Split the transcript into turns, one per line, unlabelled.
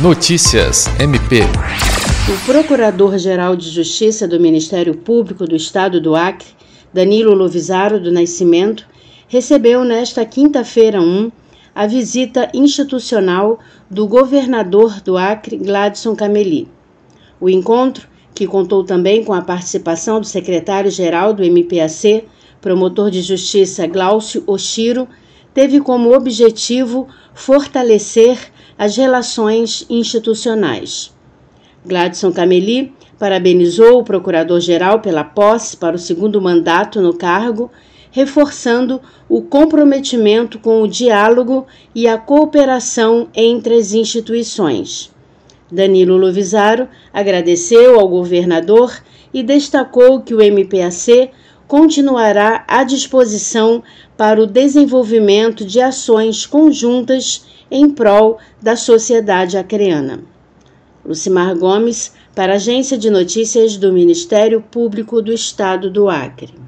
Notícias MP.
O Procurador-Geral de Justiça do Ministério Público do Estado do Acre, Danilo Lovisaro do Nascimento, recebeu nesta quinta-feira 1 a visita institucional do governador do Acre, Gladson Cameli. O encontro, que contou também com a participação do secretário-geral do MPAC, promotor de justiça Glaucio Oshiro, teve como objetivo fortalecer as relações institucionais. Gladson Cameli parabenizou o procurador-geral pela posse para o segundo mandato no cargo, reforçando o comprometimento com o diálogo e a cooperação entre as instituições. Danilo Lovisaro agradeceu ao governador e destacou que o MPAC continuará à disposição para o desenvolvimento de ações conjuntas em prol da sociedade acreana. Lucimar Gomes, para a Agência de Notícias do Ministério Público do Estado do Acre.